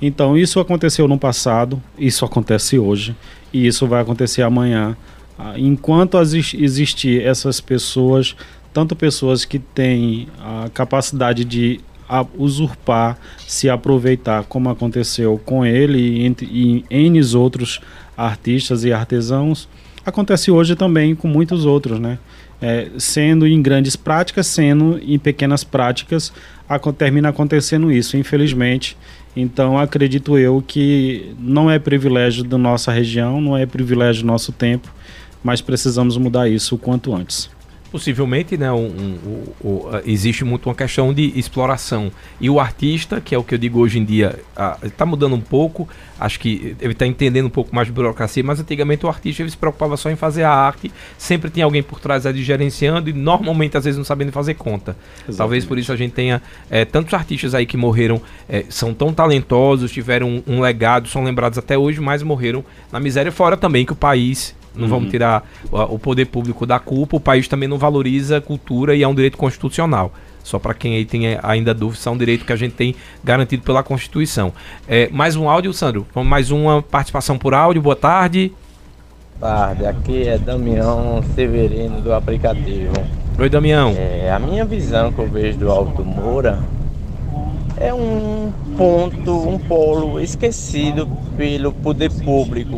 Então isso aconteceu no passado, isso acontece hoje e isso vai acontecer amanhã. Ah, enquanto existir essas pessoas tanto pessoas que têm a capacidade de usurpar, se aproveitar, como aconteceu com ele e, entre, e N outros artistas e artesãos, acontece hoje também com muitos outros, né? É, sendo em grandes práticas, sendo em pequenas práticas, termina acontecendo isso, infelizmente. Então, acredito eu que não é privilégio da nossa região, não é privilégio do nosso tempo, mas precisamos mudar isso o quanto antes possivelmente, né, um, um, um, existe muito uma questão de exploração. E o artista, que é o que eu digo hoje em dia, está mudando um pouco, acho que ele está entendendo um pouco mais de burocracia, mas antigamente o artista ele se preocupava só em fazer a arte, sempre tinha alguém por trás ali gerenciando e normalmente às vezes não sabendo fazer conta. Exatamente. Talvez por isso a gente tenha é, tantos artistas aí que morreram, é, são tão talentosos, tiveram um, um legado, são lembrados até hoje, mas morreram na miséria, fora também que o país não uhum. vamos tirar o, poder público da culpa. O país também não valoriza a cultura e é um direito constitucional. Só para quem aí tem ainda dúvida, é um direito que a gente tem garantido pela Constituição. É, mais um áudio, Sandro? Vamos mais uma participação por áudio. Boa tarde. Boa tarde, aqui é Damião Severino do aplicativo. Oi, Damião. É, a minha visão que eu vejo do Alto Moura é um ponto, um polo esquecido pelo poder público,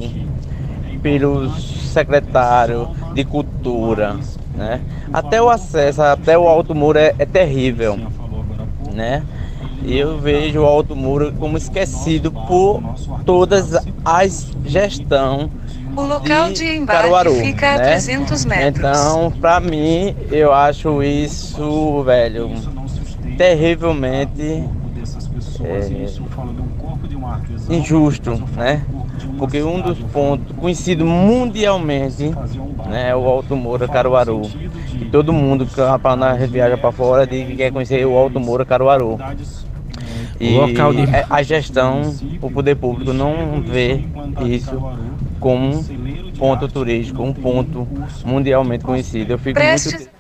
pelos secretário de Cultura, né? Até o acesso, até o Alto Muro é, é terrível, né? E eu vejo o Alto Muro como esquecido por todas as gestão o local de, de embarque Caruaru, fica a 300 metros. Então, para mim, eu acho isso, velho, terrivelmente é, injusto, né? porque um dos pontos conhecido mundialmente né, é o Alto Moura Caruaru. E todo mundo que rapaz, viaja para fora diz que quer conhecer o Alto Moura Caruaru. E local de... É, a gestão, o poder público não vê isso como um ponto turístico, um ponto mundialmente conhecido. Eu fico muito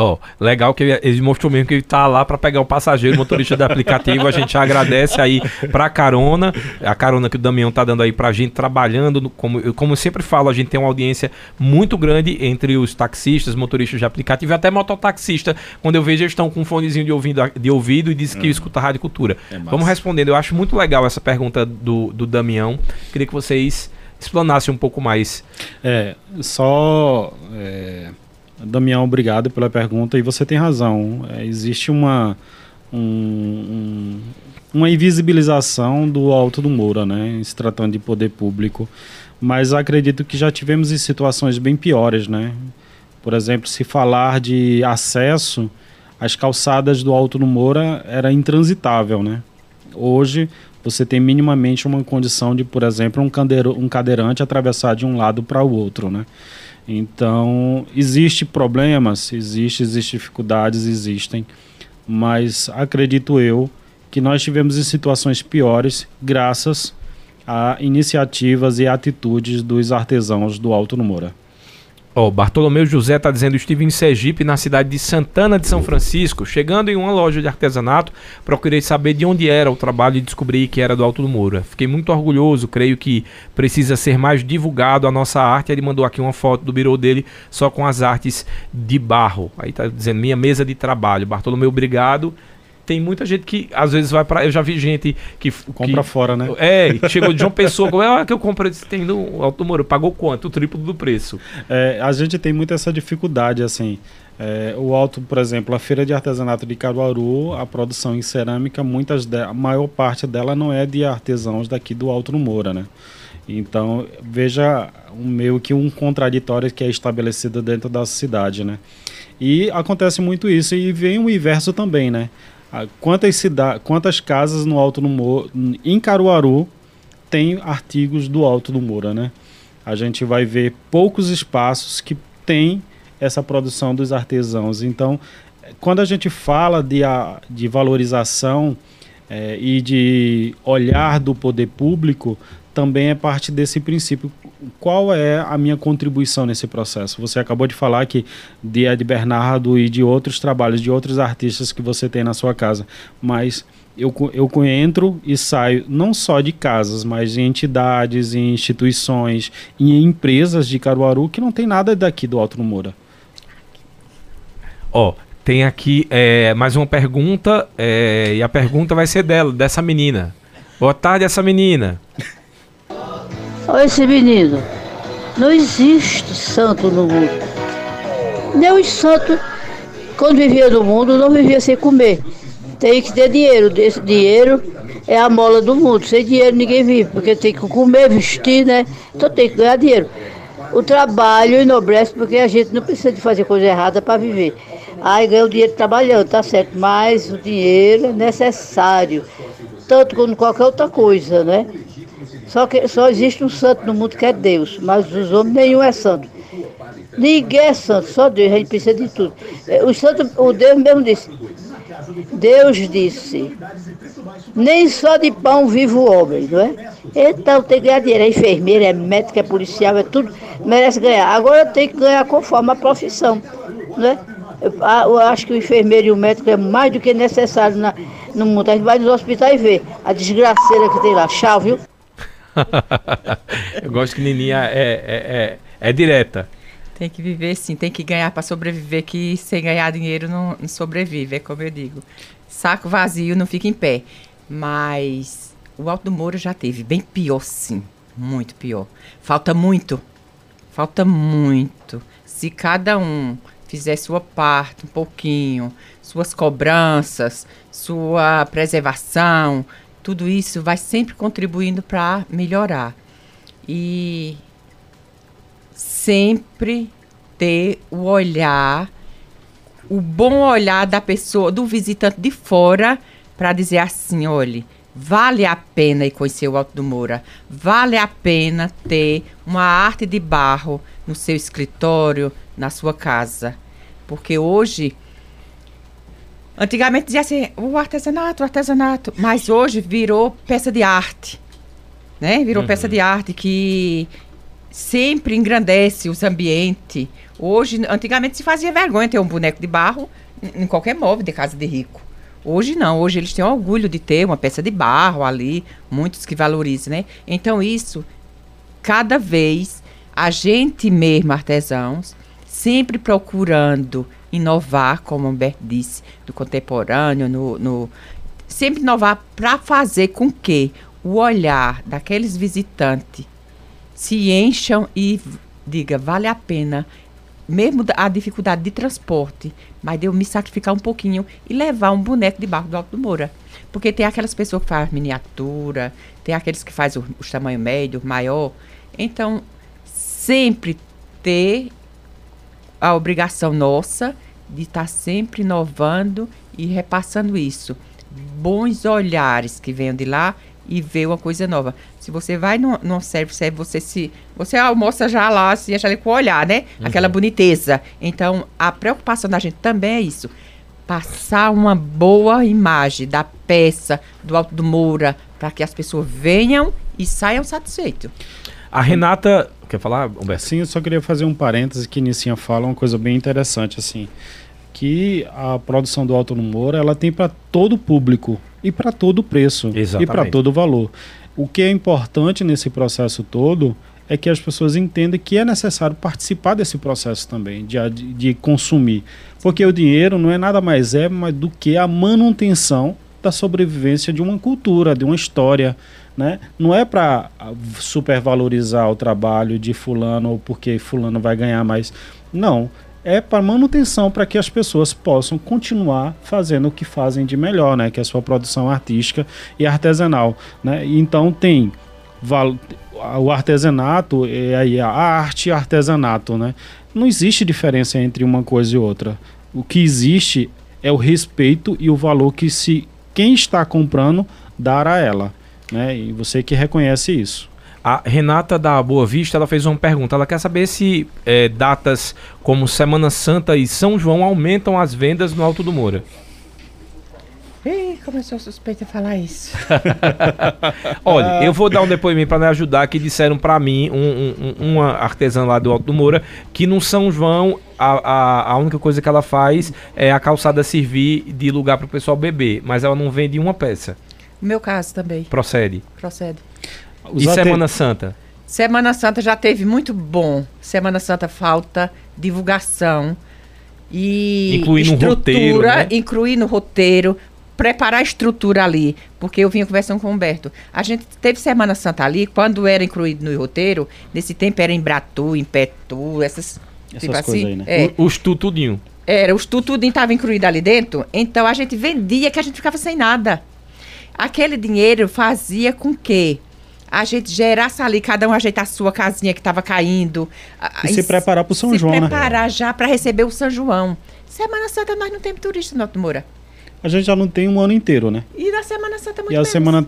Ó, oh, legal que ele, mostrou mesmo que ele tá lá para pegar o passageiro, o motorista do aplicativo. A gente agradece aí pra carona, a carona que o Damião tá dando aí pra gente, trabalhando. Como, como eu sempre falo, a gente tem uma audiência muito grande entre os taxistas, motoristas de aplicativo e até mototaxista. Quando eu vejo, eles estão com um fonezinho de ouvido, de ouvido e diz que hum. escuta a Rádio Cultura. É Vamos respondendo. Eu acho muito legal essa pergunta do, do Damião. Queria que vocês explanassem um pouco mais. É, só. É Damião, obrigado pela pergunta e você tem razão. É, existe uma, um, um, uma invisibilização do Alto do Moura, né, se tratando de poder público. Mas acredito que já tivemos em situações bem piores, né? Por exemplo, se falar de acesso, as calçadas do Alto do Moura era intransitável, né? Hoje você tem minimamente uma condição de, por exemplo, um, um cadeirante atravessar de um lado para o outro, né? Então, existe problemas, existe, existe dificuldades, existem, mas acredito eu que nós tivemos em situações piores graças a iniciativas e atitudes dos artesãos do Alto no Moura. Oh, Bartolomeu José está dizendo: estive em Sergipe, na cidade de Santana de São Francisco. Chegando em uma loja de artesanato, procurei saber de onde era o trabalho e descobri que era do Alto do Moura. Fiquei muito orgulhoso, creio que precisa ser mais divulgado a nossa arte. Ele mandou aqui uma foto do birô dele só com as artes de barro. Aí está dizendo: minha mesa de trabalho. Bartolomeu, obrigado tem muita gente que às vezes vai para eu já vi gente que compra que, fora, né? É, chegou de João Pessoa, ah, que eu comprei tem no Alto Moro, pagou quanto? O triplo do preço. É, a gente tem muito essa dificuldade assim. É, o alto, por exemplo, a feira de artesanato de Caruaru, a produção em cerâmica, muitas de, a maior parte dela não é de artesãos daqui do Alto no Moura, né? Então, veja um, meio que um contraditório que é estabelecido dentro da cidade, né? E acontece muito isso e vem o inverso também, né? Ah, quantas, cidades, quantas casas no Alto do Moura, em Caruaru, tem artigos do Alto do Moura, né? A gente vai ver poucos espaços que tem essa produção dos artesãos. Então, quando a gente fala de, a, de valorização é, e de olhar do poder público, também é parte desse princípio. Qual é a minha contribuição nesse processo? Você acabou de falar que de Ed Bernardo e de outros trabalhos, de outros artistas que você tem na sua casa, mas eu, eu entro e saio não só de casas, mas em entidades, em instituições, em empresas de Caruaru que não tem nada daqui do Alto Moura. Ó, tem aqui é, mais uma pergunta, é, e a pergunta vai ser dela, dessa menina. Boa tarde, essa menina. Olha esse menino. Não existe santo no mundo. Nem os santos, quando vivia no mundo, não vivia sem comer. Tem que ter dinheiro. Esse dinheiro é a mola do mundo. Sem dinheiro ninguém vive, porque tem que comer, vestir, né? Então tem que ganhar dinheiro. O trabalho enobrece porque a gente não precisa de fazer coisa errada para viver. Aí ganha o dinheiro trabalhando, tá certo. Mas o dinheiro é necessário, tanto como qualquer outra coisa, né? Só que só existe um santo no mundo que é Deus, mas os homens nenhum é santo. Ninguém é santo, só Deus, a gente precisa de tudo. É, o santo, o Deus mesmo disse. Deus disse, nem só de pão vive o homem, não é? Então tem que ganhar dinheiro, é enfermeira, é médico, é policial, é tudo, merece ganhar. Agora tem que ganhar conforme a profissão, não é? Eu acho que o enfermeiro e o médico é mais do que necessário na, no mundo. A gente vai nos hospitais e vê a desgraceira que tem lá. Tchau, viu? Eu gosto que Nininha é, é, é, é, direta. Tem que viver sim, tem que ganhar para sobreviver, que sem ganhar dinheiro não, não sobrevive, é como eu digo. Saco vazio não fica em pé. Mas o Alto do Moura já teve bem pior sim, muito pior. Falta muito, falta muito. Se cada um fizer sua parte um pouquinho, suas cobranças, sua preservação, tudo isso vai sempre contribuindo para melhorar. E sempre ter o olhar, o bom olhar da pessoa, do visitante de fora, para dizer assim: olhe, vale a pena ir conhecer o Alto do Moura, vale a pena ter uma arte de barro no seu escritório, na sua casa. Porque hoje Antigamente dizia assim, o artesanato, o artesanato, mas hoje virou peça de arte, né? Virou uhum. peça de arte que sempre engrandece os ambientes. Hoje, antigamente se fazia vergonha ter um boneco de barro em qualquer móvel de casa de rico. Hoje não, hoje eles têm orgulho de ter uma peça de barro ali, muitos que valorizam, né? Então isso, cada vez, a gente mesmo, artesãos, sempre procurando inovar, como o Humberto disse, do contemporâneo, no, no sempre inovar para fazer com que o olhar daqueles visitantes se encham e diga, vale a pena, mesmo a dificuldade de transporte, mas de eu me sacrificar um pouquinho e levar um boneco de barro do Alto do Moura. Porque tem aquelas pessoas que fazem miniatura, tem aqueles que fazem os tamanho médio, maior. Então, sempre ter a obrigação nossa de estar tá sempre inovando e repassando isso. Bons olhares que venham de lá e ver uma coisa nova. Se você vai no, no service, você se você almoça já lá, se acha ali com o olhar, né? Uhum. Aquela boniteza. Então, a preocupação da gente também é isso. Passar uma boa imagem da peça do Alto do Moura para que as pessoas venham e saiam satisfeitos. A Renata Quer falar, Humberto? Sim, eu só queria fazer um parêntese que Nicinha fala uma coisa bem interessante, assim, que a produção do Alto no Moura, ela tem para todo público e para todo preço Exatamente. e para todo valor. O que é importante nesse processo todo é que as pessoas entendam que é necessário participar desse processo também, de, de consumir. Porque o dinheiro não é nada mais é do que a manutenção da sobrevivência de uma cultura, de uma história, né? Não é para supervalorizar o trabalho de fulano ou porque fulano vai ganhar mais. Não, é para manutenção para que as pessoas possam continuar fazendo o que fazem de melhor, né? Que é a sua produção artística e artesanal, né? Então tem o artesanato é aí a arte e artesanato, né? Não existe diferença entre uma coisa e outra. O que existe é o respeito e o valor que se quem está comprando dar a ela né? E você que reconhece isso. A Renata da Boa Vista ela fez uma pergunta. Ela quer saber se é, datas como Semana Santa e São João aumentam as vendas no Alto do Moura. Ih, começou a suspeita falar isso. Olha, eu vou dar um depoimento para me ajudar que disseram para mim, um, um, uma artesã lá do Alto do Moura, que no São João a, a, a única coisa que ela faz é a calçada servir de lugar para o pessoal beber, mas ela não vende uma peça. No meu caso também. Procede. Procede. e Semana Santa? Semana Santa já teve muito bom. Semana Santa falta divulgação. e Incluir no roteiro, né? incluir no roteiro, preparar a estrutura ali, porque eu vinha conversando com o Humberto. A gente teve Semana Santa ali, quando era incluído no roteiro, nesse tempo era em Bratu, em Petu, essas, Essas tipo coisas assim, aí, né? é, O- Os tu tudinho. era, os tu tudinho estava incluído ali dentro, então a gente vendia que a gente ficava sem nada. Aquele dinheiro fazia com que a gente gerasse ali, cada um ajeitar a sua casinha que estava caindo. a- E se preparar pro São se João, né? preparar já para receber o São João. Semana Santa nós não temos turista no Alto Moura. A gente já não tem um ano inteiro, né? E na Semana Santa muito E a menos. semana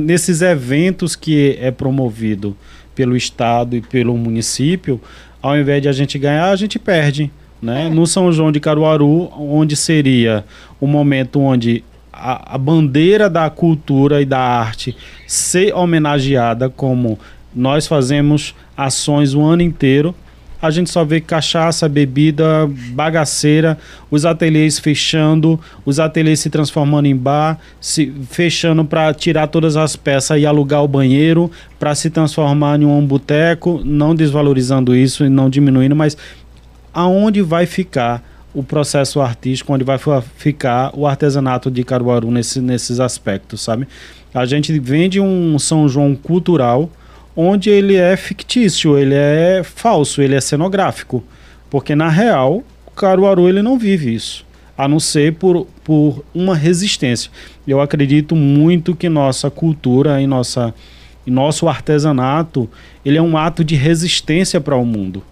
nesses eventos que é promovido pelo estado e pelo município, ao invés de a gente ganhar, a gente perde, né? No São João de Caruaru, onde seria o momento onde a, a bandeira da cultura e da arte ser homenageada como nós fazemos ações o ano inteiro, a gente só vê cachaça, bebida, bagaceira, os ateliês fechando, os ateliês se transformando em bar, se fechando para tirar todas as peças e alugar o banheiro, para se transformar em um boteco, não desvalorizando isso e não diminuindo, mas aonde vai ficar o processo artístico, onde vai ficar o artesanato de Caruaru nesse, nesses aspectos, sabe? A gente vende um São João cultural onde ele é fictício, ele é falso, ele é cenográfico, porque na real Caruaru ele não vive isso, a não ser por, por uma resistência. Eu acredito muito que nossa cultura e nossa e nosso artesanato ele é um ato de resistência para o mundo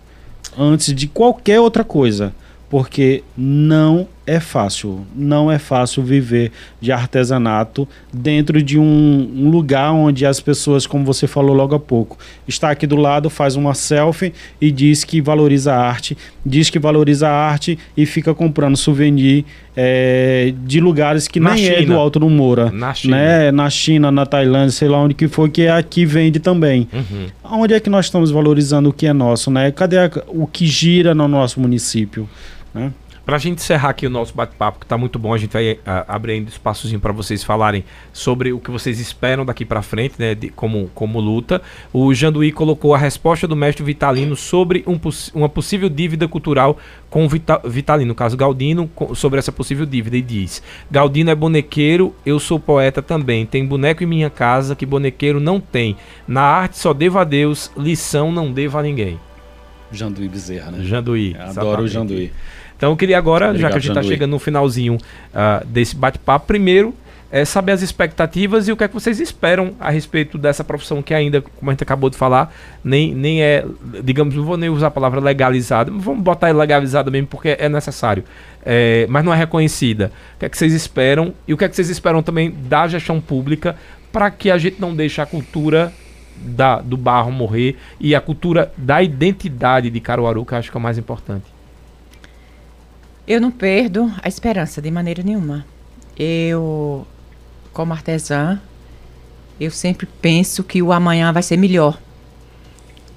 antes de qualquer outra coisa, porque não é fácil, não é fácil viver de artesanato dentro de um, um lugar onde as pessoas, como você falou logo há pouco, está aqui do lado, faz uma selfie e diz que valoriza a arte, diz que valoriza a arte e fica comprando souvenir eh, de lugares que Na nem é China. do Alto do Moura, Na China. né? Na China, na Tailândia, sei lá onde que for, que aqui vende também. Uhum. Onde é que nós estamos valorizando o que é nosso, né? Cadê a- o que gira no nosso município? Né? Pra gente encerrar aqui o nosso bate-papo, que tá muito bom, a gente vai ah, abrindo espaçozinho para vocês falarem sobre o que vocês esperam daqui para frente, né, de- como, como luta. O Janduí colocou a resposta do mestre Vitalino sobre um uma possível dívida cultural com Vita- Vitalino, no caso Galdino, co- sobre essa possível dívida, e diz: Galdino é bonequeiro, eu sou poeta também. Tem boneco em minha casa que bonequeiro não tem. Na arte só devo a Deus, lição não devo a ninguém. Janduí Bezerra, né? Janduí. Adoro o. Janduí. Então eu queria agora, já Obrigado, que a gente está chegando no finalzinho ah, desse bate-papo, primeiro é saber as expectativas e o que é que vocês esperam a respeito dessa profissão que ainda, como a gente acabou de falar, nem, nem é, digamos, não vou nem usar a palavra legalizada, mas vamos botar legalizada mesmo porque é necessário, É, mas não é reconhecida. O que é que vocês esperam e o que é que vocês esperam também da gestão pública para que a gente não deixe a cultura da, do barro morrer e a cultura da identidade de Caruaru, que eu acho que é o mais importante. Eu não perdo a esperança de maneira nenhuma. Eu, como artesã, eu sempre penso que o amanhã vai ser melhor.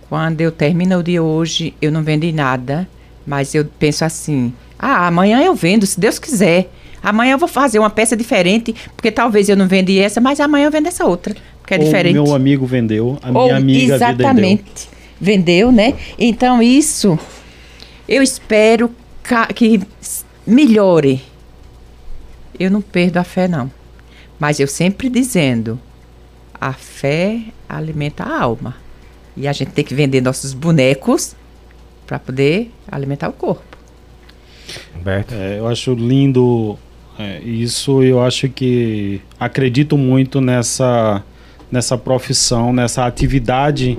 Quando eu termino o dia hoje, eu não vendi nada, mas eu penso assim: ah, amanhã eu vendo, se Deus quiser. Amanhã eu vou fazer uma peça diferente, porque talvez eu não vendi essa, mas amanhã eu vendo essa outra, porque é Ou diferente. Meu amigo vendeu, a Ou- minha amiga vendeu. exatamente vendeu, né? Então isso eu espero que melhore. Eu não perdo a fé não, mas eu sempre dizendo a fé alimenta a alma e a gente tem que vender nossos bonecos para poder alimentar o corpo. Humberto. É, eu acho lindo é, isso. Eu acho que acredito muito nessa, nessa profissão, nessa atividade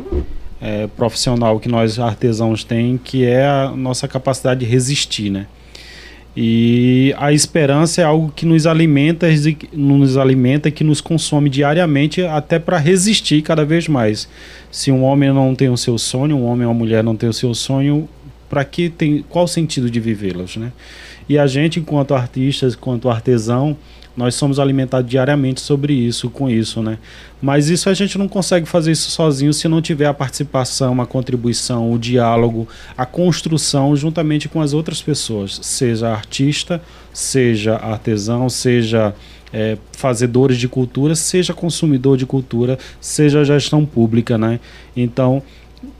é, profissional que nós artesãos tem, que é a nossa capacidade de resistir, né? E a esperança é algo que nos alimenta, nos alimenta, que nos consome diariamente, até para resistir cada vez mais. Se um homem não tem o seu sonho, um homem ou uma mulher não tem o seu sonho, para que tem qual sentido de vivê-los, né? E a gente, enquanto artistas, enquanto artesão, nós somos alimentados diariamente sobre isso, com isso, né? Mas isso a gente não consegue fazer isso sozinho se não tiver a participação, a contribuição, o diálogo, a construção juntamente com as outras pessoas, seja artista, seja artesão, seja é, fazedores de cultura, seja consumidor de cultura, seja gestão pública, né? Então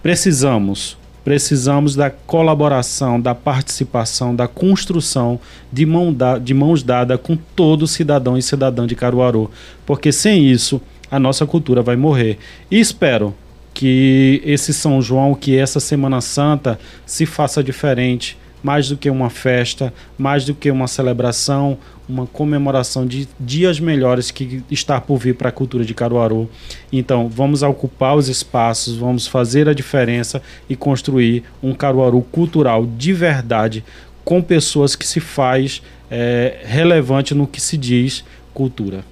precisamos Precisamos da colaboração, da participação, da construção de, mão da, de mãos dadas com todo cidadão e cidadã de Caruaru, porque sem isso a nossa cultura vai morrer. E espero que esse São João, que essa Semana Santa se faça diferente, mais do que uma festa, mais do que uma celebração, uma comemoração de dias melhores que está por vir para a cultura de Caruaru. Então, vamos ocupar os espaços, vamos fazer a diferença e construir um Caruaru cultural de verdade, com pessoas que se faz é, relevante no que se diz cultura.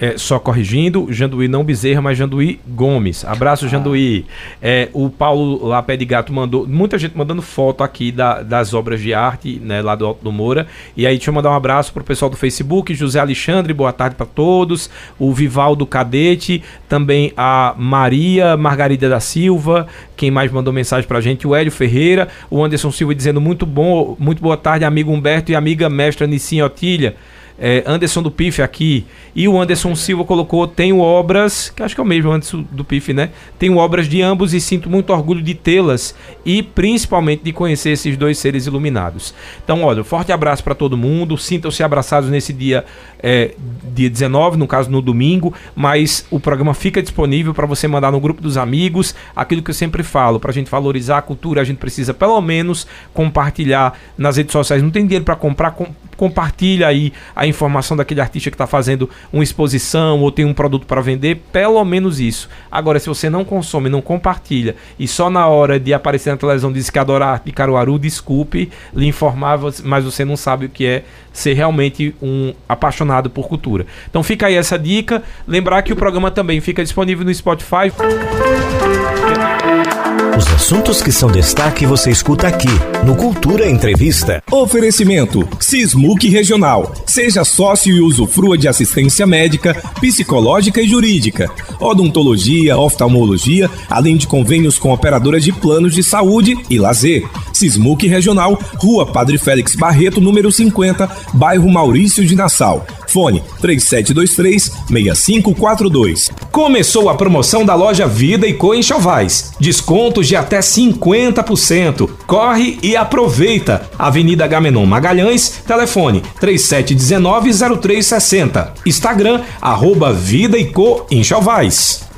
É, só corrigindo, Janduí não Bezerra, mas Janduí Gomes. Abraço, ah. Janduí. É, o Paulo lá, Pé de Gato, mandou. Muita gente mandando foto aqui da, das obras de arte, né, lá do Alto do Moura. E aí, deixa eu mandar um abraço pro pessoal do Facebook, José Alexandre, boa tarde para todos. O Vivaldo Cadete, também a Maria Margarida da Silva, quem mais mandou mensagem pra gente, o Hélio Ferreira, o Anderson Silva dizendo muito bom, muito boa tarde, amigo Humberto e amiga mestra Nissim Otília é, Anderson do PIF aqui. E o Anderson Silva colocou: tenho obras, que acho que é o mesmo Anderson do PIF, né? Tenho obras de ambos e sinto muito orgulho de tê-las e principalmente de conhecer esses dois seres iluminados. Então, olha, um forte abraço para todo mundo. Sintam-se abraçados nesse dia, é, dia 19, no caso no domingo. Mas o programa fica disponível para você mandar no grupo dos amigos. Aquilo que eu sempre falo: para a gente valorizar a cultura, a gente precisa pelo menos compartilhar nas redes sociais. Não tem dinheiro para comprar, com, compartilha aí a informação daquele artista que está fazendo uma exposição ou tem um produto para vender, pelo menos isso. Agora, se você não consome, não compartilha e só na hora de aparecer na televisão diz que adora arte de Caruaru, desculpe lhe informar, mas você não sabe o que é ser realmente um apaixonado por cultura. Então fica aí essa dica. Lembrar que o programa também fica disponível no Spotify. Os assuntos que são destaque você escuta aqui no Cultura Entrevista. Oferecimento Sismuc Regional. Seja sócio e usufrua de assistência médica, psicológica e jurídica, odontologia, oftalmologia, além de convênios com operadoras de planos de saúde e lazer. Sismuc Regional, Rua Padre Félix Barreto, número 50, bairro Maurício de Nassau. Fone 3723-6542. Começou a promoção da loja Vida e Co em Chovais. Descontos de até 50%. Corre e aproveita. Avenida Gamenon Magalhães, telefone 3719-0360. Instagram, arroba Vida e Co.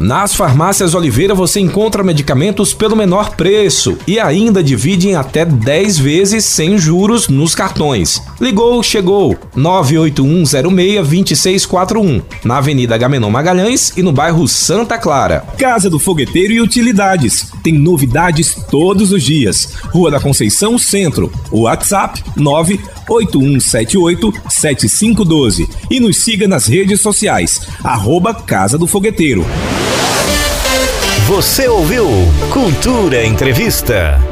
Nas farmácias Oliveira você encontra medicamentos pelo menor preço e ainda divide em até 10 vezes sem juros nos cartões. Ligou, chegou. 981062641, na Avenida Gamenon Magalhães e no bairro Santa Clara. Casa do Fogueteiro e Utilidades. Tem novidades todos os dias. Rua da Conceição Centro. WhatsApp 981787512 e nos siga nas redes sociais. Arroba Casa do Fogueteiro. Você ouviu Cultura Entrevista.